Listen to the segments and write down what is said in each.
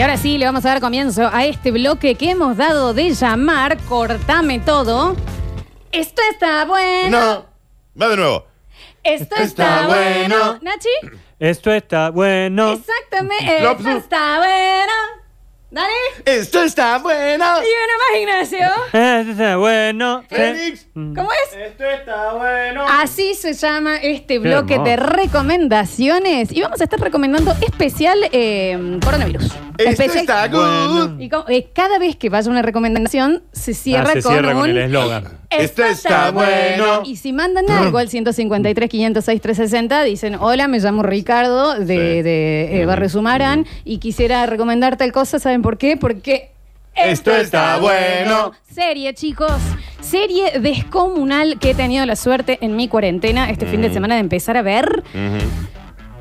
Y ahora sí, le vamos a dar comienzo a este bloque que hemos dado de llamar Cortame todo. Esto está bueno. No. Va de nuevo. Esto está, Está bueno. bueno. Nachi. Esto está bueno. Exactamente. Esto está bueno. Dale. Esto está bueno. Y una más, Ignacio. Esto está bueno. Fénix. ¿Cómo es? Esto está bueno. Así se llama este bloque de recomendaciones. Y vamos a estar recomendando especial eh, coronavirus. Esto Especial- está Bueno. good. Y como- eh, cada vez que vaya una recomendación, se cierra Ah, se con cierra un... con el eslogan. Esto está bueno. Y si mandan algo al 153, 506, 360, dicen, hola, me llamo Ricardo de, Sí. de, eh, Barrio Sumarán y quisiera recomendar tal cosa. ¿Saben por qué? Porque... Esto está bueno. Serie, chicos. Serie descomunal que he tenido la suerte en mi cuarentena este fin de semana de empezar a ver.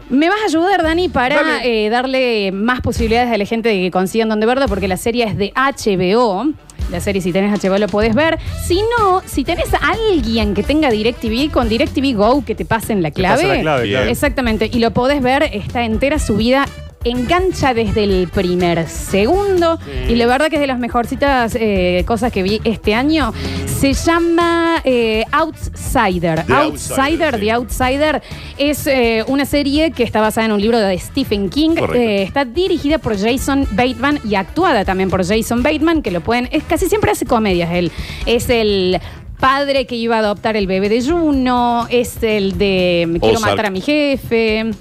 ¿Me vas a ayudar, Dani, para Dale. eh, darle más posibilidades a la gente de que consigan donde verla? Porque la serie es de HBO. La serie, si tenés HBO, lo podés ver. Si no, si tenés a alguien que tenga DirecTV, con DirecTV Go, que te pasen la Te pasa clave. la clave, claro. Exactamente. Y lo podés ver, está entera subida. Engancha desde el primer segundo. Y la verdad que es de las mejorcitas eh, cosas que vi este año. Se llama eh, Outsider. The Outsider, Outsider, sí. The Outsider es eh, una serie que está basada en un libro de Stephen King. Está dirigida por Jason Bateman y actuada también por Jason Bateman, que lo pueden. Es, casi siempre hace comedias él. Es el padre que iba a adoptar el bebé de Juno, es el de Quiero Ozark. matar a mi jefe.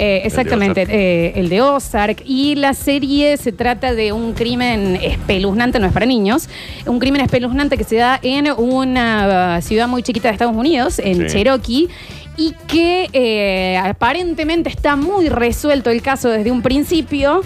Eh, exactamente, Ozark. eh, el de Ozark. Y la serie se trata de un crimen espeluznante, no es para niños, un crimen espeluznante que se da en una ciudad muy chiquita de Estados Unidos, en Sí. Cherokee, y que eh, aparentemente está muy resuelto el caso desde un principio,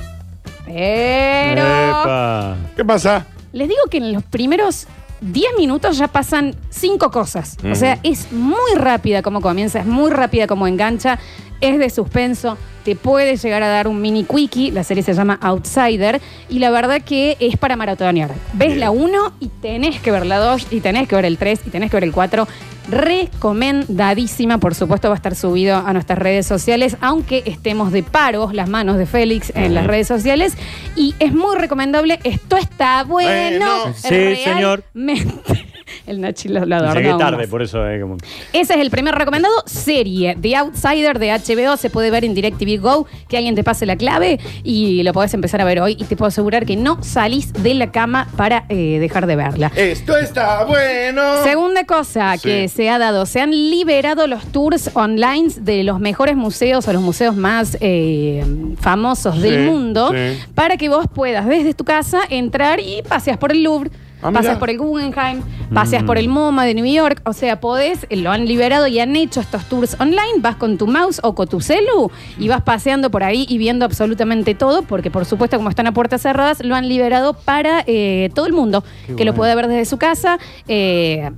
pero... Epa. ¿Qué pasa? Les digo que en los primeros 10 minutos ya pasan cinco cosas. O sea, es muy rápida como comienza, es muy rápida como engancha, es de suspenso, te puede llegar a dar un mini quickie, la serie se llama Outsider, y la verdad que es para maratonear. Ves la 1 y tenés que ver la 2, y tenés que ver el 3, y tenés que ver el 4. Recomendadísima, por supuesto va a estar subido a nuestras redes sociales, aunque estemos de paros las manos de Félix en las redes sociales. Y es muy recomendable, esto está bueno. Bueno. Sí, señor. Realmente. El Nachi lo, lo adornó Llegué tarde, más. por eso eh, como... Ese es el primer recomendado. Serie The Outsider de HBO. Se puede ver en DirecTV Go. Que alguien te pase la clave y lo podés empezar a ver hoy. Y te puedo asegurar que no salís de la cama para eh, dejar de verla. Esto está bueno. Segunda cosa Sí. que se ha dado, se han liberado los tours online de los mejores museos o los museos más eh, famosos del Sí, mundo sí. para que vos puedas desde tu casa entrar y paseas por el Louvre. Ah, paseas por el Guggenheim, paseas por el MoMA de New York, o sea, podés, lo han liberado y han hecho estos tours online, vas con tu mouse o con tu celu y vas paseando por ahí y viendo absolutamente todo, porque por supuesto como están a puertas cerradas, lo han liberado para eh, todo el mundo, Qué que lo bueno. puede ver desde su casa. eh,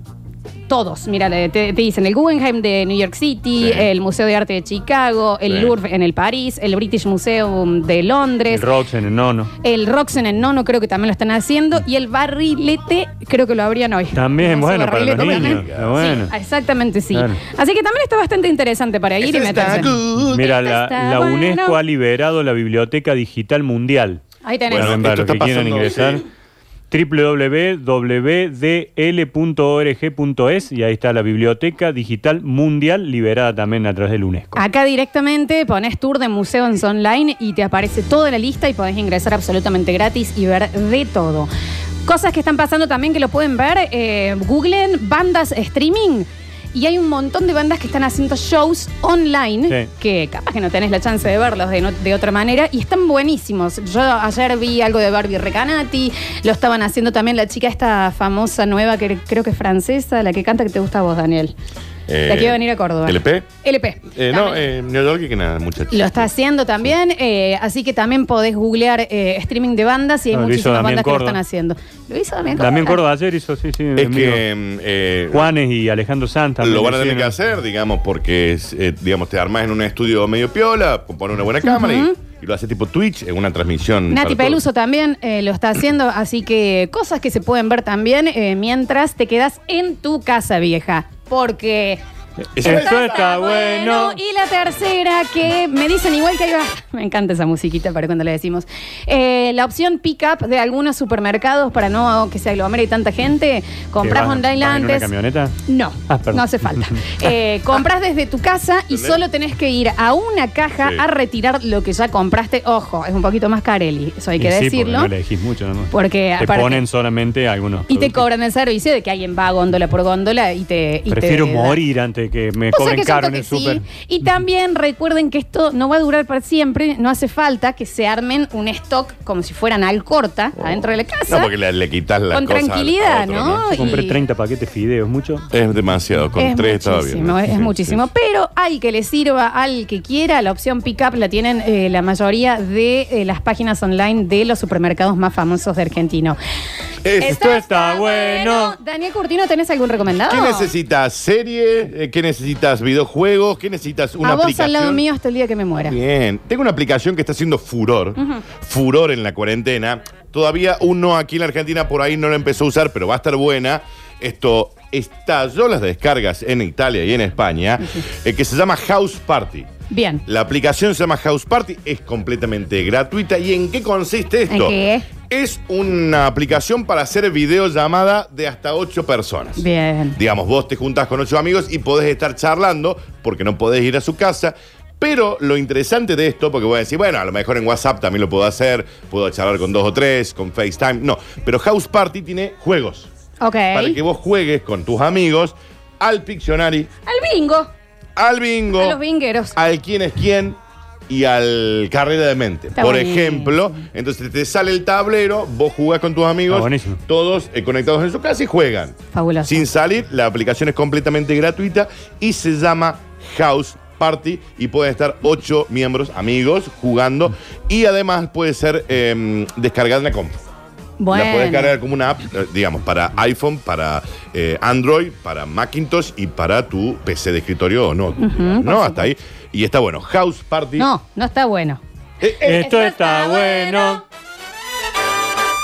todos, mira, te, te dicen el Guggenheim de New York City, Sí. el Museo de Arte de Chicago, el Sí. Louvre en el París, el British Museum de El Londres, Rox en el nono. el Roxen en Nono creo que también lo están haciendo y el Barrilete creo que lo abrían hoy. También, Museo bueno, para los Barrilete niños. bueno. Sí, exactamente sí. Claro. Así que también está bastante interesante para ir Esto y meterse. Mira, Esto la, está la bueno. UNESCO ha liberado la Biblioteca Digital Mundial. Ahí tenés. Bueno, esto los que quieran ingresar. www.dl.org.es y ahí está la Biblioteca Digital Mundial liberada también a través del UNESCO. Acá directamente pones tour de museos online y te aparece toda la lista y podés ingresar absolutamente gratis y ver de todo. Cosas que están pasando también que lo pueden ver, eh, googlen bandas streaming y hay un montón de bandas que están haciendo shows online Sí. que capaz que no tenés la chance de verlos de, no- de otra manera y están buenísimos. Yo ayer vi algo de Barbie Recanati, lo estaban haciendo también la chica esta famosa nueva que creo que es francesa, la que canta que te gusta a vos, Daniel. Eh, la que iba a venir a Córdoba. ¿LP? LP. Eh, no, También. eh, New York y que nada, muchachos. Lo está haciendo también, eh, así que también podés googlear eh, streaming de bandas y hay lo hizo muchísimas Damián bandas que lo Córdoba. están haciendo. Lo hizo Damián Córdoba. También Córdoba ayer hizo, sí, sí. Es que mm, eh, Juanes y Alejandro Sanz también lo van a tener hicieron. que hacer, digamos, porque es, eh, digamos, te armas en un estudio medio piola, pones una buena cámara y, y lo haces tipo Twitch en una transmisión. Nati para todos. Peluso también eh, lo está haciendo, así que cosas que se pueden ver también eh, mientras te quedas en tu casa vieja. Porque Esto está bueno. Y la tercera, que me dicen igual que hay. Me encanta esa musiquita para cuando le decimos. Eh, la opción pick-up de algunos supermercados para no que se aglomere tanta gente. Compras ¿Que vas- online vas en una antes. camioneta? No, Ah, perdón. no hace falta. Eh, compras desde tu casa y ¿Entendés? solo tenés que ir a una caja Sí. a retirar lo que ya compraste. Ojo, es un poquito más carelli, eso hay Y que sí, porque decirlo. no elegís mucho, ¿no? Porque te aparte- ponen solamente algunos. y te productos. cobran el servicio de que alguien va góndola por góndola y te. y te Prefiero da- morir antes que me cobren que caro en el sí. súper. Y también recuerden que esto no va a durar para siempre. No hace falta que se armen un stock como si fueran al corta adentro de la casa. No, porque le, le quitas la Con cosa al- a tranquilidad, otro, ¿no? Compré Y- 30 paquetes fideos, mucho. Es demasiado. Con es tres estaba bien. muchísimo, es, Sí, muchísimo. sí. Pero al que le sirva, al que quiera, la opción pick-up la tienen eh, la mayoría de eh, las páginas online de los supermercados más famosos de Argentino. Es- Esto está bueno. Daniel Curtino, ¿tenés algún recomendado? ¿Qué necesitas? ¿Serie? Eh, ¿Qué necesitas? ¿Videojuegos? ¿Qué necesitas? Una a vos aplicación. al lado mío hasta el día que me muera. Bien. Tengo una aplicación que está haciendo furor. Furor en la cuarentena. Todavía uno aquí en la Argentina por ahí no la empezó a usar, pero va a estar buena. Esto estalló las descargas en Italia y en España, eh, que se llama House Party. Bien. La aplicación se llama House Party, es completamente gratuita. ¿Y en qué consiste esto? ¿En qué? Es una aplicación para hacer videollamada de hasta ocho personas. Bien. Digamos, vos te juntás con ocho amigos y podés estar charlando porque no podés ir a su casa. Pero lo interesante de esto, porque voy a decir, bueno, a lo mejor en WhatsApp también lo puedo hacer, puedo charlar con dos o tres, con FaceTime. No, pero House Party tiene juegos Ok. para que vos juegues con tus amigos al Pictionary, Al bingo. al bingo, A los bingueros. al quién es quién y al carrera de mente. Está Por buenísimo. ejemplo, entonces te sale el tablero, vos jugás con tus amigos, buenísimo. todos eh, conectados en su casa y juegan. Fabuloso. Sin salir, la aplicación es completamente gratuita y se llama House Party y pueden estar ocho miembros, amigos, jugando y además puede ser eh, descargada en la compu. Bueno. La puedes cargar como una app, eh, digamos, para iPhone, para eh, Android, para Macintosh y para tu PC de escritorio o no. ¿No? Hasta ahí. Y está bueno. House Party. No, no está bueno. Eh, eh, Esto está bueno.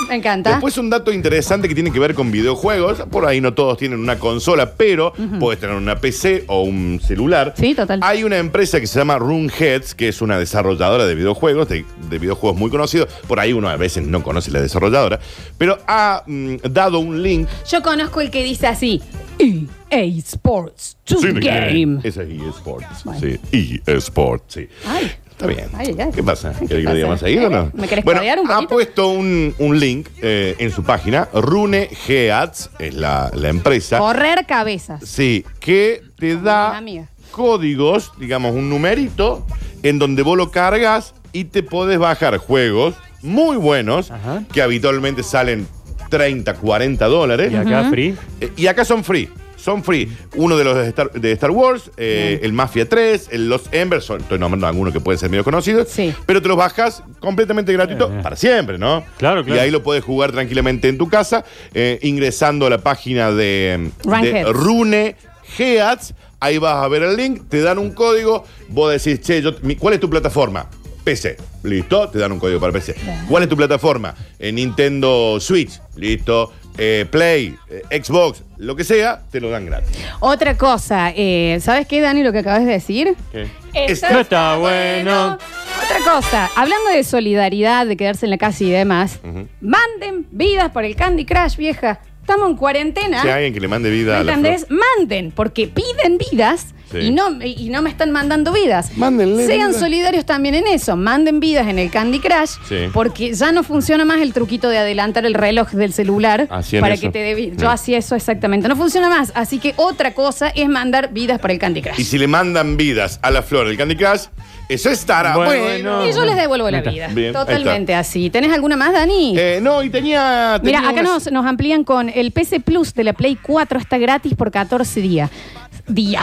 Me encanta. Después un dato interesante que tiene que ver con videojuegos. Por ahí no todos tienen una consola, pero puedes tener una PC o un celular. Sí, total. Hay una empresa que se llama Runheads, que es una desarrolladora de videojuegos, de, de videojuegos muy conocidos. Por ahí uno a veces no conoce la desarrolladora, pero ha mm, dado un link. Yo conozco el que dice así: EA Sports to Sí, de Game. Esa es eSports. Bueno. Sí, eSports, sí. Ay. Está bien. Ay, ay. ¿Qué pasa? ¿Qué ¿Querés que lo diga más seguido o no? ¿Me querés bueno, un ha puesto un, un link eh, en su página, Runegeats, es la, la empresa. Correr cabezas. Sí, que te da amiga. códigos, digamos, un numerito, en donde vos lo cargas y te podés bajar juegos muy buenos, Ajá. que habitualmente salen 30, 40 dólares. Y acá free. Eh, y acá son free. Son free. Uno de los de Star, de Star Wars, eh, el Mafia 3, el Los Embers, son- estoy nombrando algunos que pueden ser medio conocidos. Sí. Pero te los bajas completamente gratuito Eh. para siempre, ¿no? Claro, claro. Y ahí lo puedes jugar tranquilamente en tu casa, eh, ingresando a la página de, de Runheads. Rune Geats. Ahí vas a ver el link, te dan un código, vos decís, che, yo- mi- ¿cuál es tu plataforma? PC. Listo, te dan un código para PC. ¿Cuál es tu plataforma? Eh, Nintendo Switch. Listo. Eh, Play, eh, Xbox, lo que sea, te lo dan gratis. Otra cosa, eh, ¿sabes qué, Dani, lo que acabas de decir? Esto No está bueno. Otra cosa, hablando de solidaridad, de quedarse en la casa y demás, manden vidas por el Candy Crush, vieja. Estamos en cuarentena. Si hay alguien que le mande vida ¿Me a la entendés? Manden, porque piden vidas Sí. y, no, y no me están mandando vidas. Mándenle Sean solidarios también en eso. Manden vidas en el Candy Crush, Sí. porque ya no funciona más el truquito de adelantar el reloj del celular Hacían para eso. que te dé vida. Yo hacía eso exactamente. No funciona más. Así que otra cosa es mandar vidas para el Candy Crush. Y si le mandan vidas a la flor del Candy Crush, eso estará Bueno. Y yo les devuelvo la vida. Bien, Totalmente así. ¿Tenés alguna más, Dani? Eh, no, y tenía. Mira, acá unas- nos, nos amplían con el PC Plus de la Play 4 está gratis por 14 días. Día.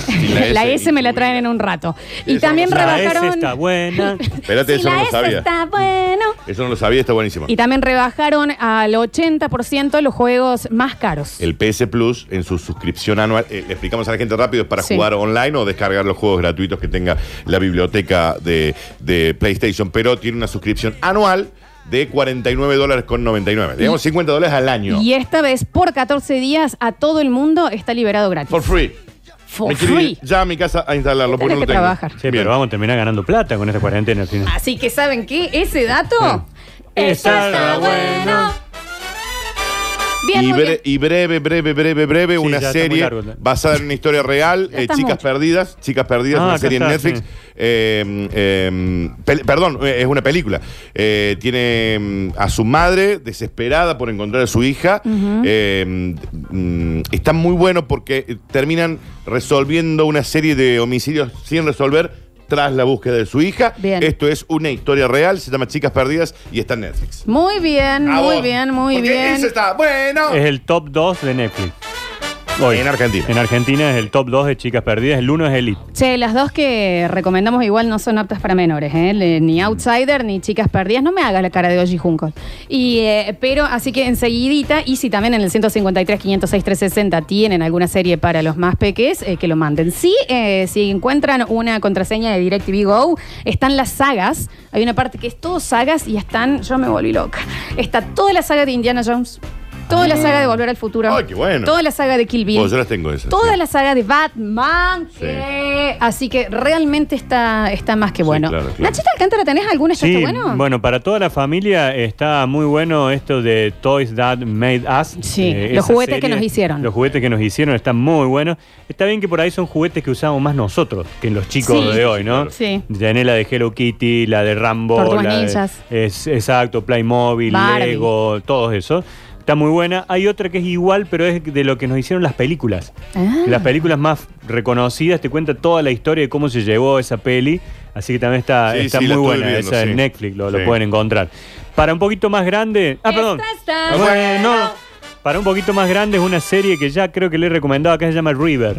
Y La, S, me la traen en un rato. Y Eso también La S rebajaron. está buena. Espérate, Si eso la no lo S sabía. está bueno. Eso no lo sabía, está buenísimo. Y también rebajaron al 80% los juegos más caros. El PS Plus en su suscripción anual, eh, le explicamos a la gente rápido, es para Sí. jugar online o descargar los juegos gratuitos que tenga la biblioteca de, de PlayStation, pero tiene una suscripción anual de 49 dólares con 99. Digamos 50 dólares al año. Y esta vez, por 14 días, a todo el mundo está liberado gratis. For free. For Me quiero ir free. ya a mi casa a instalarlo porque Tenés no lo que tengo. trabajar. Sí, pero vamos a terminar ganando plata con esta cuarentena al final. Así que, ¿saben qué? Ese dato. Eso está bueno. Bien, Y, muy bre- bien. y breve, breve, breve, breve, Sí, una ya está muy serie largo. basada en una historia real, Ya eh, Chicas mucho. Perdidas, Chicas Perdidas, Ah, una acá serie en está, Netflix. sí. Eh, eh, pel- perdón, eh, es una película. Eh, tiene mm, a su madre desesperada por encontrar a su hija. Eh, mm, está muy bueno porque terminan resolviendo una serie de homicidios sin resolver tras la búsqueda de su hija. Bien. Esto es una historia real, se llama Chicas Perdidas y está en Netflix. Muy bien, A muy vos. bien, muy Porque bien. Ese está bueno. Es el top 2 de Netflix. Hoy. En Argentina. En Argentina es el top 2 de Chicas Perdidas. El 1 es Elite. Che, las dos que recomendamos igual no son aptas para menores, ¿eh? Le- ni Outsider ni Chicas Perdidas. No me hagas la cara de Oji Junco. Y, eh, pero así que enseguidita, y si también en el 153, 506, 360 tienen alguna serie para los más peques, eh, que lo manden. Sí, eh, si encuentran una contraseña de DirecTV Go, están las sagas. Hay una parte que es todo sagas y están, yo me volví loca. Está toda la saga de Indiana Jones. Toda la saga de Volver al Futuro. Ay, qué bueno. Toda la saga de Kill Bill. Bueno, yo las tengo esas. Toda sí. la saga de Batman. Sí. que- Así que realmente está, está más que Sí, bueno. claro, claro. Nachita Alcántara, ¿tenés alguna? ¿Esto Sí, está bueno? para toda la familia está muy bueno esto de Toys That Made Us. Eh, Sí, los esa juguetes que nos hicieron. Los juguetes que nos hicieron están muy buenos. Está bien que por ahí son juguetes que usamos más nosotros que los chicos Sí. de hoy, ¿no? Sí. Tenés la de Hello Kitty, la de Rambo, Tortugas la de- ninjas. es, exacto, Playmobil, Barbie. Lego, todos esos. Está muy buena. Hay otra que es igual, pero es de lo que nos hicieron las películas. Ah. Las películas más reconocidas te cuenta toda la historia de cómo se llevó esa peli. Así que también está, Sí, está sí, muy buena. viendo, esa sí. en Netflix lo, lo pueden encontrar. Para un poquito más grande. Ah, perdón. Está bueno. Para un poquito más grande es una serie que ya creo que le he recomendado acá, se llama River.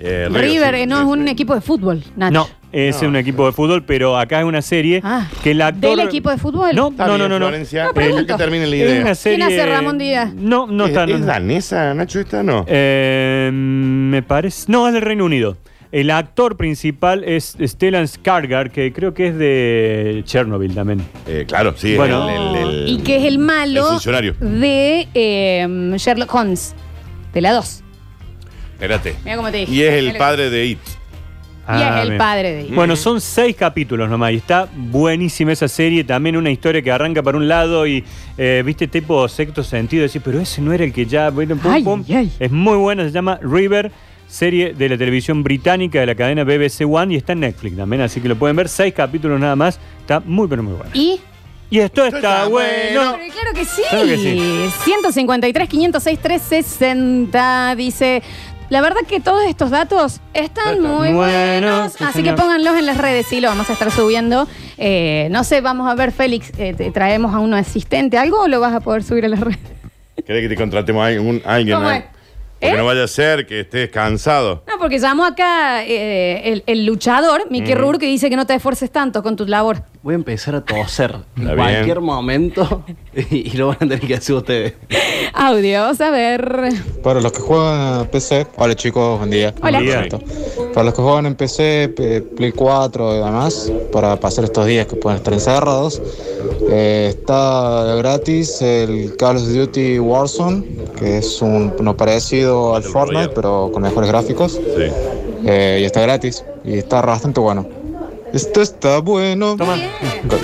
Eh, River, sí, eh, no es un equipo de fútbol, Nacho. No, es un equipo de fútbol, pero acá es una serie Ah, que el actor. ¿Del equipo de fútbol? No, no, bien, no, no, no. Florencia. No, que termine la Es idea. una serie. hace Ramón Díaz? No, no ¿Es, está. no- ¿Es danesa, Nacho, esta no? Eh, me parece. No, es del Reino Unido. El actor principal es Stellan Skarsgård, que creo que es de Chernobyl también. Eh, claro, sí. Bueno. el- el- el- y que es el malo el funcionario. de eh, Sherlock Holmes, de la 2. Espérate. Mira cómo te dije. Y es el padre de It. Y es el bien. padre de Bueno, son seis capítulos nomás y está buenísima esa serie. También una historia que arranca para un lado y, eh, viste, tipo sexto sentido. Decir, pero ese no era el que ya. bueno, pum, Ay, pum. ay. Es muy buena, se llama River, serie de la televisión británica de la cadena BBC One y está en Netflix también. Así que lo pueden ver, seis capítulos nada más. Está muy, pero muy bueno. Y Y esto Esto está está bueno. Pero claro que sí. Claro que sí. 153, 506, 360 dice. La verdad que todos estos datos están muy buenos, buenos, sí, así señor. que pónganlos en las redes, sí, lo vamos a estar subiendo. Eh, no sé, vamos a ver, Félix, eh, te traemos a uno asistente, ¿algo o lo vas a poder subir a las redes? ¿Querés que te contratemos a alguien? a alguien ¿Cómo ahí? es? Porque ¿Eh? no vaya a ser que estés cansado. No, porque llamó acá eh, el, el luchador, Mickey Rourke, que dice que no te esfuerces tanto con tu labor. Voy a empezar a toser en cualquier bien. momento y, y lo van a tener que hacer ustedes. Audios, a ver. Para los que juegan a PC, hola chicos, buen día. Hola. Buen día. Para los que juegan en PC, Play 4 y demás, para pasar estos días que pueden estar encerrados, eh, está gratis el Call of Duty Warzone, que es un, uno parecido al Fortnite, pero con mejores gráficos. Sí. Eh, y está gratis, y está bastante bueno. Esto está bueno. Toma.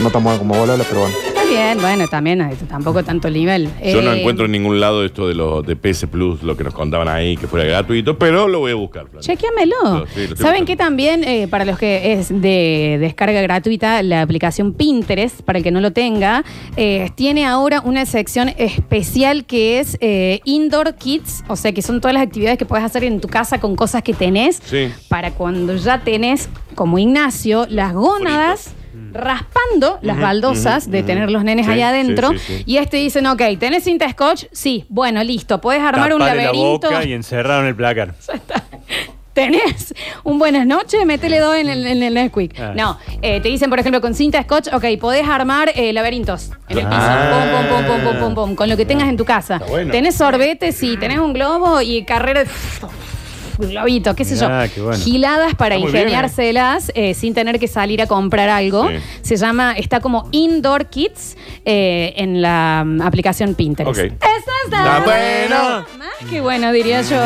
No tan bueno como Bolala, pero bueno. Bien, bueno, también eh, tampoco tanto nivel. Yo no Eh, encuentro en ningún lado esto de los de PS Plus, lo que nos contaban ahí, que fuera gratuito, pero lo voy a buscar. Flavio. Chequéamelo. Lo- sí, lo estoy ¿Saben buscando. qué también, eh, para los que es de descarga gratuita, la aplicación Pinterest, para el que no lo tenga, eh, tiene ahora una sección especial que es eh, Indoor Kits, o sea que son todas las actividades que puedes hacer en tu casa con cosas que tenés, Sí. para cuando ya tenés, como Ignacio, las gónadas. Raspando las baldosas de tener los nenes Sí, allá adentro. sí, sí, sí. Y este dicen, ok, ¿tenés cinta scotch? Sí, bueno, listo. Puedes armar un Tapale la laberinto. boca y encerraron el placar. ¿Tenés un buenas noches? Métele dos en el, en el Nesquik. Ah. No, eh, te dicen, por ejemplo, con cinta scotch, ok, podés armar eh, laberintos en el piso. Ah. Pum, pum, pum, pum, pum, pum, pum, con lo que tengas en tu casa. Está bueno. Tenés sorbete, sí, tenés un globo y carrera de... Globito, qué sé Mirá, yo. qué bueno. Giladas para Está muy bien, ingeniárselas eh, sin tener que salir a comprar algo. Sí. Se llama, está como Indoor Kits eh, en la mm, aplicación Pinterest. Ok. Esa está Está bueno. bueno. Más que bueno, diría yo.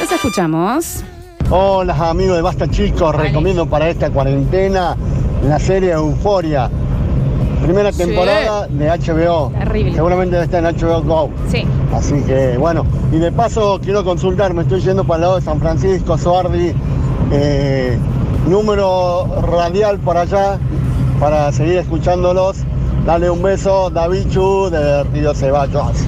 Los escuchamos. Hola amigos de Basta Chicos, recomiendo para esta cuarentena la serie Euforia. Primera Sí. temporada de HBO. Terrible. Seguramente está en HBO Go. Sí. Así que bueno, y de paso quiero consultar, me estoy yendo para el lado de San Francisco, Suardi, eh, número radial para allá, para seguir escuchándolos. Dale un beso, Davichu de Río Ceballos.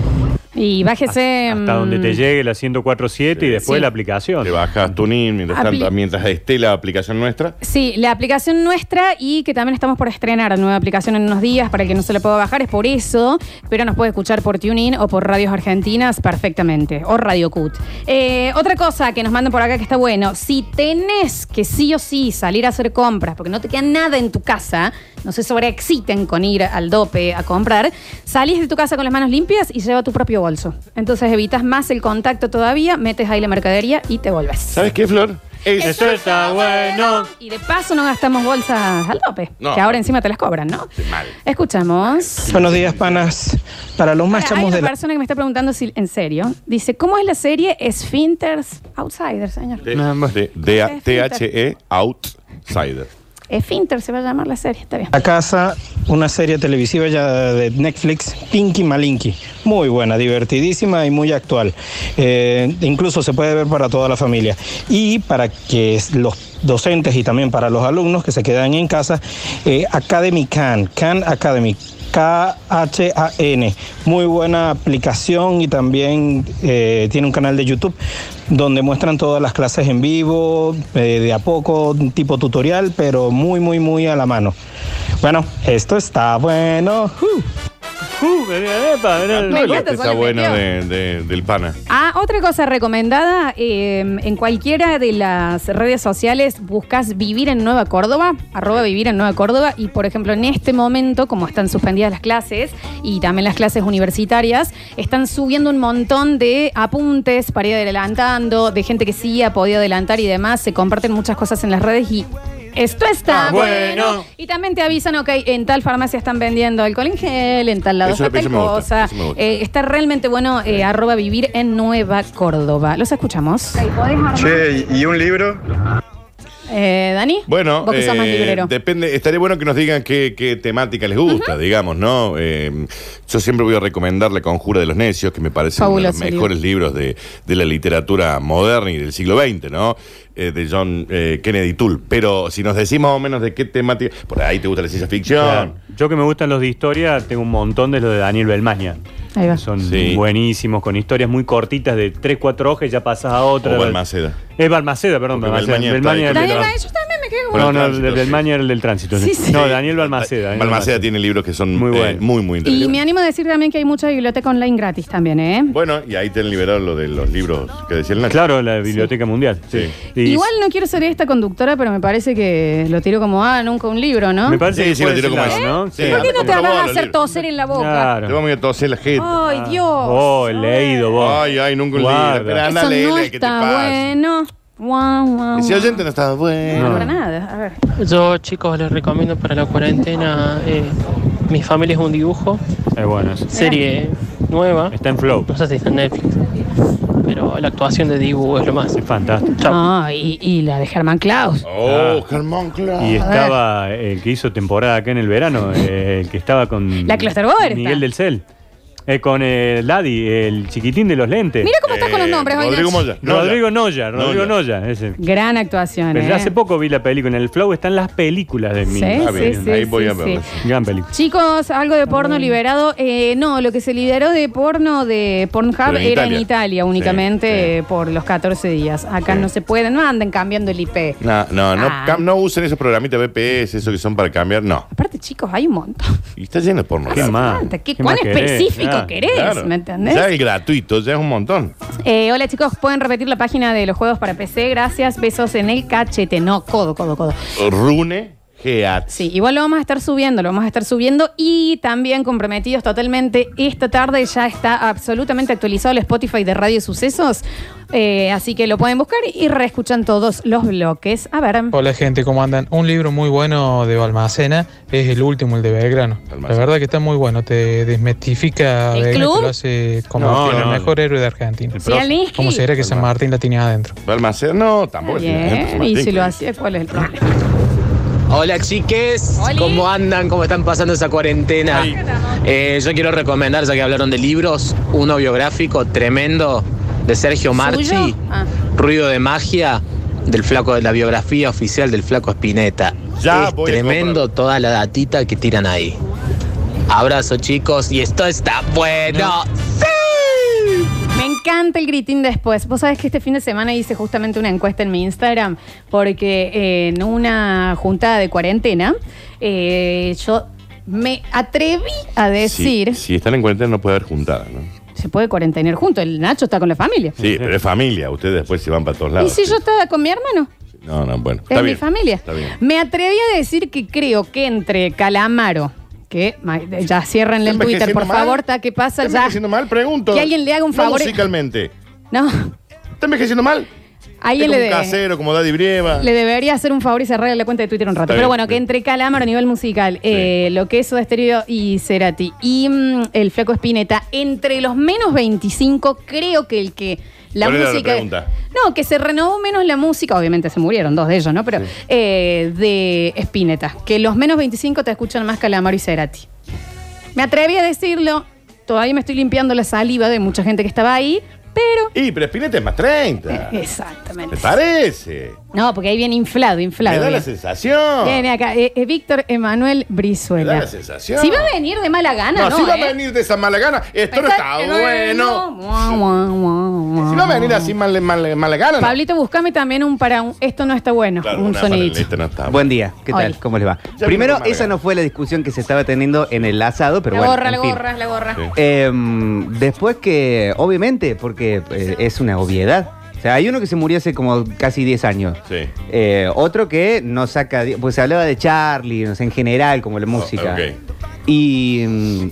Y bájese. Hasta donde te mm, llegue la 1047 y después Sí. la aplicación. Te bajas Tunin mientras, Apli- tanto, mientras esté la aplicación nuestra. Sí, la aplicación nuestra y que también estamos por estrenar nueva aplicación en unos días para el que no se la pueda bajar, es por eso, pero nos puede escuchar por TuneIn o por Radios Argentinas perfectamente, o Radio Cut. Eh, otra cosa que nos mandan por acá que está bueno, si tenés que sí o sí salir a hacer compras porque no te queda nada en tu casa, no se sobreexciten con ir al dope a comprar, salís de tu casa con las manos limpias y lleva tu propio bolso. Entonces evitas más el contacto todavía, metes ahí la mercadería y te vuelves. ¿Sabes qué, Flor? Es- Eso está bueno. Y de paso no gastamos bolsas al tope, No. que ahora encima te las cobran, ¿no? Sí, mal. Escuchamos. Buenos días, panas. Para los más Ahora, hay chamos una de la... persona que me está preguntando si en serio. Dice, ¿cómo es la serie Esfinters Outsiders, señor? De- Nada más. de- de- T-H-E Outsider. Esfínter se va a llamar la serie, está bien. Casa, una serie televisiva ya de Netflix, Pinky Malinky. Muy buena, divertidísima y muy actual. Eh, incluso se puede ver para toda la familia. Y para que los docentes y también para los alumnos que se quedan en casa, eh, Academy Can, Can Academy. K-H-A-N. Muy buena aplicación y también eh, tiene un canal de YouTube donde muestran todas las clases en vivo, eh, de a poco, tipo tutorial, pero muy, muy, muy a la mano. Bueno, esto está bueno. Uh. Uh, epa, era el- Me encanta, este está bueno metió. de- de- del pana. Ah, otra cosa recomendada, eh, en cualquiera de las redes sociales buscas Vivir en Nueva Córdoba, arroba Vivir en Nueva Córdoba, y por ejemplo en este momento, como están suspendidas las clases y también las clases universitarias, están subiendo un montón de apuntes para ir adelantando, de gente que sí ha podido adelantar y demás, se comparten muchas cosas en las redes y... Esto está Ah, bueno. bueno. Y también te avisan, ok, en tal farmacia están vendiendo alcohol en gel, en tal lado Eso- está eso tal me gusta, cosa. eso me gusta. Eh, está realmente bueno, eh, arroba vivir en Nueva Córdoba. ¿Los escuchamos? Che, ¿y un libro? Eh, Dani. Bueno, Vos que sos más eh, librero. depende, estaría bueno que nos digan qué, qué temática les gusta, digamos, ¿no? Eh, yo siempre voy a recomendar La Conjura de los Necios, que me parece uno de los mejores libros de, de la literatura moderna y del siglo XX, ¿no? Eh, de John eh, Kennedy Toole. Pero si nos decimos más o menos de qué temática, por ahí te gusta la ciencia ficción. Claro. Yo que me gustan los de historia, tengo un montón de los de Daniel Belmaña. Ahí va. Son Sí. buenísimos, con historias muy cortitas de 3, 4 hojas y ya pasas a otra. O Balmaceda. Es Balmaceda, perdón. Porque Balmaceda. Belmaña Belmaña Daniel, yo también Por No, no, el tránsito, de sí. Belmaña era el del tránsito. Sí, sí. No, Daniel Balmaceda. Daniel Balmaceda tiene libros que son Muy eh, muy, muy Y interesantes. me animo a decir también que hay mucha biblioteca online gratis también, ¿eh? Bueno, y ahí te han liberado lo de los libros que decía el Nacho. Claro, la Biblioteca Mundial. Sí. Y Igual no quiero ser esta conductora, pero me parece que lo tiro como, ah, nunca un libro, ¿no? Me parece Sí, que sí, lo tiro como eso. ¿no? Sí. Sí. ¿Por qué no te vas a hacer toser en la boca? Claro. Te vamos a toser la gente. Ay, Dios. Oh, el leído vos. Ay, ay, nunca un libro. Pero anda, léele, ¿qué te está pasa? bueno. Y si oyente no está bueno. No, para nada. A ver. Yo, chicos, les recomiendo para la cuarentena eh, Mi familia es un dibujo, Es bueno eso. serie nueva. Está en Flow. No sé si está en Netflix, pero la actuación de Dibu es lo más. Es fantástico. Ah, y, y la de Germán Klaus. Oh, Ah. Germán, claro. Y estaba el que hizo temporada acá en el verano, eh, el que estaba con La Clusterboard Miguel está. del Cel. Eh, con el Ladi, el chiquitín de los lentes. Mira cómo estás con los nombres, hoy, Eh, Rodrigo. Moya. Rodrigo Noya, Rodrigo Noya. Noya. ese. Gran actuación, Pero ¿eh? ya hace poco vi la película. En el Flow están las películas de mí. Sí, Ah, sí, bien, sí, ahí sí, voy a sí. verlo. Gran película. Chicos, algo de porno liberado. Eh, no, lo que se liberó de porno de Pornhub Pero en era en Italia. Italia únicamente Sí, sí. eh, por los 14 días. Acá Sí. no se puede, no anden cambiando el IP. No, no, no, Ah. cam- no usen esos programitas BPS, esos que son para cambiar, no. Aparte, chicos, hay un montón. Y está lleno de porno. ¿Qué más? ¿Qué, ¿Qué ¿Cuán más querés? específico Querés? Claro. ¿Me entendés? Ya el gratuito, ya es un montón. Eh, hola chicos, pueden repetir la página de los juegos para PC. Gracias, besos en el cachete. No, codo, codo, codo. Rune, Geat. Sí, igual lo vamos a estar subiendo, lo vamos a estar subiendo y también comprometidos totalmente. Esta tarde ya está absolutamente actualizado el Spotify de Radio Sucesos, eh, así que lo pueden buscar y reescuchan todos los bloques. A ver. Hola gente, ¿cómo andan? Un libro muy bueno de Balmacena es el último, el de Belgrano. La verdad que está muy bueno, te desmitifica, ¿El Belgrano, club? te lo hace como No, el no. mejor héroe de Argentina. Sí. ¿Cómo será que San Martín la tenía adentro? Balmacén, no, tampoco. Bien, Martín, y si lo claro. hacía, ¿cuál es el problema? Hola chiques, Oli. ¿cómo andan? ¿Cómo están pasando esa cuarentena? Eh, yo quiero recomendar, ya que hablaron de libros, uno biográfico tremendo de Sergio Marchi. Ah. Ruido de Magia, del flaco de la biografía oficial del flaco Spinetta. Ya es voy a tremendo toda la datita que tiran ahí. Abrazo chicos y esto está bueno. Me encanta el gritín después. Vos sabés que este fin de semana hice justamente una encuesta en mi Instagram porque eh, en una juntada de cuarentena eh, yo me atreví a decir, Si, si están en cuarentena no puede haber juntada, ¿no? se puede cuarentenar junto, el Nacho está con la familia. Sí, pero es familia. Ustedes después se van para todos ¿Y lados. si yo estaba con mi hermano? No, no, bueno. Es Está mi bien. familia. Está bien. Me atreví a decir que creo que entre Calamaro, que ma- ya ciérrenle el ¿Está Twitter, por envejeciendo mal? favor, ta, ¿qué pasa? ¿Está Ya. envejeciendo mal? Pregunto. Que alguien le haga un No favor. musicalmente. No, ¿Está envejeciendo mal? Le como un de- casero, como Daddy Brieva. Le debería hacer un favor y cerrarle la cuenta de Twitter un rato. Está Pero bien, bueno, que entre Calamaro a nivel musical, eh, lo que es Soda Stereo y Cerati y mm, el Flaco Espineta, entre los menos 25, creo que el que la ¿Cuál era la música. pregunta? no, que se renovó menos la música, obviamente se murieron dos de ellos, ¿no? Pero eh, de Espineta, que los menos 25 te escuchan más Calamaro y Cerati. Me atreví a decirlo, todavía me estoy limpiando la saliva de mucha gente que estaba ahí, pero. Y, pero Spinetta es más 30. Exactamente. ¿Me parece? No, porque ahí viene inflado, inflado. Me da la sensación. Viene acá, eh, eh, Víctor Emanuel Me Brizuela. da la sensación. Si va a venir de mala gana, No, ¿no? si va a eh? venir de esa mala gana, esto no está bueno. Si va a venir así mal, mal- mala gana, no. Pablito, buscame también un para un. Esto no está bueno. Claro, un una sonidito. este no está Buen día, ¿qué tal? Hola. ¿Cómo les va? Ya Primero, vino esa no fue la discusión que se estaba teniendo en el asado, pero la bueno. gorra, en la fin. gorra, la gorra. Sí. Eh, después que, obviamente, porque eh, es una obviedad. O sea, hay uno que se murió hace como casi 10 años. Sí. Eh, otro que no saca, pues se hablaba de Charlie, no sé, en general, como la música. Oh, ok. Y mm,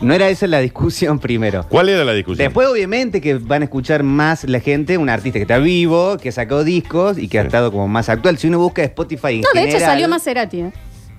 no era esa la discusión primero. ¿Cuál era la discusión? Después, obviamente, que van a escuchar más la gente, un artista que está vivo, que ha sacado discos y que ha Sí. estado como más actual. Si uno busca Spotify en No, de hecho general, salió más Cerati. ¿eh?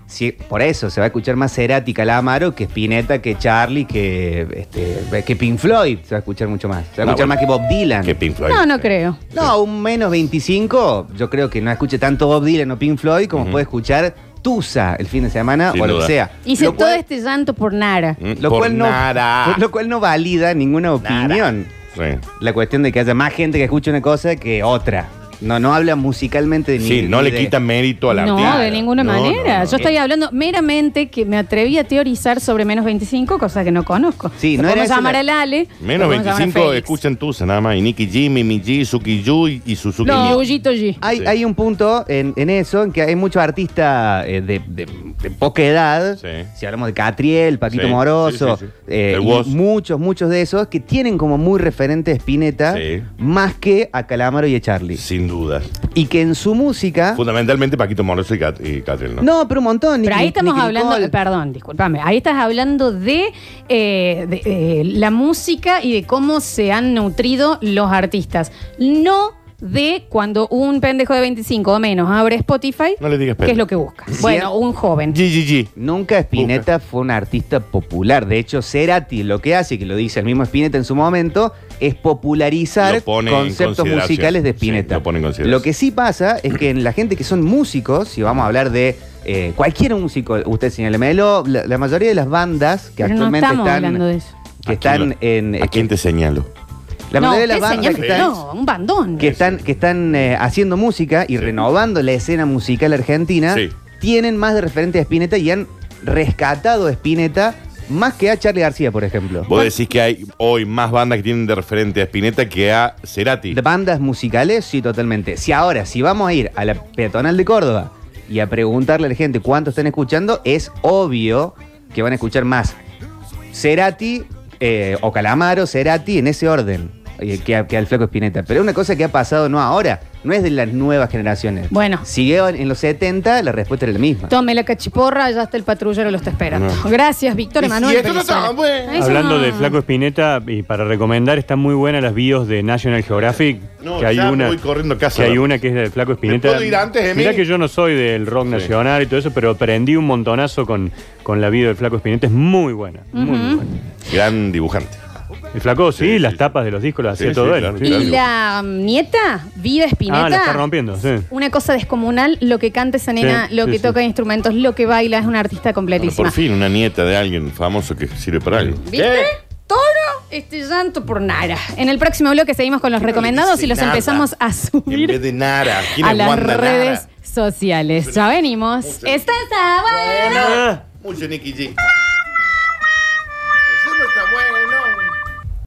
Sí, por eso se va a escuchar más Cerati Calamaro que Spinetta, que Charlie, que, este, que Pink Floyd. Se va a escuchar mucho más. Se va a No, escuchar más que Bob Dylan. Que Pink Floyd. No, no creo. No, un menos 25. Yo creo que no escuche tanto Bob Dylan o Pink Floyd como Ujú. puede escuchar Tusa el fin de semana Sin o lo duda. que sea. Hice Lo todo cual- este llanto por Nara. Mm, lo por cual no, nada. lo cual no valida ninguna opinión. Sí. La cuestión de que haya más gente que escuche una cosa que otra. No, no habla musicalmente de Sí, ni- no ni le de- quita mérito a la No, artista. de ninguna No, manera. no, no, Yo estoy no. hablando meramente que me atreví a teorizar sobre menos 25, cosa que no conozco. Sí, Lo no era podemos esa llamar la- al Ale. Menos lo podemos llamar a 25 Félix. escuchan nada más. Y Nicky G, Mimi G, Suki Yu y, y Suzuki Yu. G. Hay, Sí. hay un punto en, en eso, en que hay muchos artistas eh, de, de- de poca edad. Sí. Si hablamos de Catriel, Paquito Sí, Moroso, sí, sí, sí. eh, El y Woz. muchos, muchos de esos que tienen como muy referente a Spinetta Sí. más que a Calamaro y a Charlie. Sin dudas. Y que en su música. Fundamentalmente Paquito Moroso y, Cat y Catriel, ¿no? No, pero un montón. Pero Nicki- ahí estamos Nicki hablando, Nicole. perdón, discúlpame, ahí estás hablando de, eh, de, eh, la música y de cómo se han nutrido los artistas. No de cuando un pendejo de 25 o menos abre Spotify, No le digas ¿qué es pendejo. lo que busca? Sí. Bueno, un joven. GGG. Nunca Spinetta fue un artista popular. De hecho, Cerati lo que hace, que lo dice el mismo Spinetta en su momento, es popularizar Lo pone en conceptos consideración. musicales de Sí, Spinetta. lo pone en consideración. Lo que sí pasa es que en la gente que son músicos, si vamos a hablar de eh, cualquier músico, usted señálemelo, la, la mayoría de las bandas que Pero no actualmente estamos están, hablando de eso. que ¿A quién están lo- en... ¿A quién te señalo? La no, mayoría de ¿qué las bandas que están... No, un bandón. que están, que están eh, haciendo música y renovando la escena musical argentina, Sí. tienen más de referente a Spinetta y han rescatado a Spinetta más que a Charlie García, por ejemplo. Vos decís que hay hoy más bandas que tienen de referente a Spinetta que a Cerati. De bandas musicales, sí, totalmente. Si ahora, si vamos a ir a la peatonal de Córdoba y a preguntarle a la gente cuánto están escuchando, es obvio que van a escuchar más Cerati eh, o Calamaro, Cerati, en ese orden, que, a- que al Flaco Spinetta. Pero es una cosa que ha pasado no ahora, no es de las nuevas generaciones. Bueno. Siguió en, en los 70, la respuesta era la misma. Tome la cachiporra, ya está el patrullero, lo está esperando. No. Gracias, Víctor Y- Emanuel. no Hablando no- de Flaco Espineta, y para recomendar, están muy buenas las bios de National Geographic. No, que hay una, voy corriendo casa. Que hay una que es de Flaco Espineta. puedo ir antes, Emi? Mirá que yo no soy del rock nacional y todo eso, pero aprendí un montonazo con, con la bio del Flaco Espineta. Es muy buena. Muy, buena. Gran dibujante. El Flaco, sí, las tapas de los discos las hacía Sí, todo sí, él. claro, sí. Y la mm, nieta, Vida Espineta. Ah, la está rompiendo, sí. Una cosa descomunal, lo que canta esa nena, Sí, lo sí, que sí. toca instrumentos, lo que baila, es una artista Bueno, completísima. por fin, una nieta de alguien famoso que sirve para algo. ¿Viste? Todo este llanto por nada. En el próximo bloque seguimos con los recomendados y los nada. empezamos a En subir vez de Nara. ¿Quién a es las Wanda redes Nara? sociales. Ya venimos. Esta está buena. Mucho Nicky G.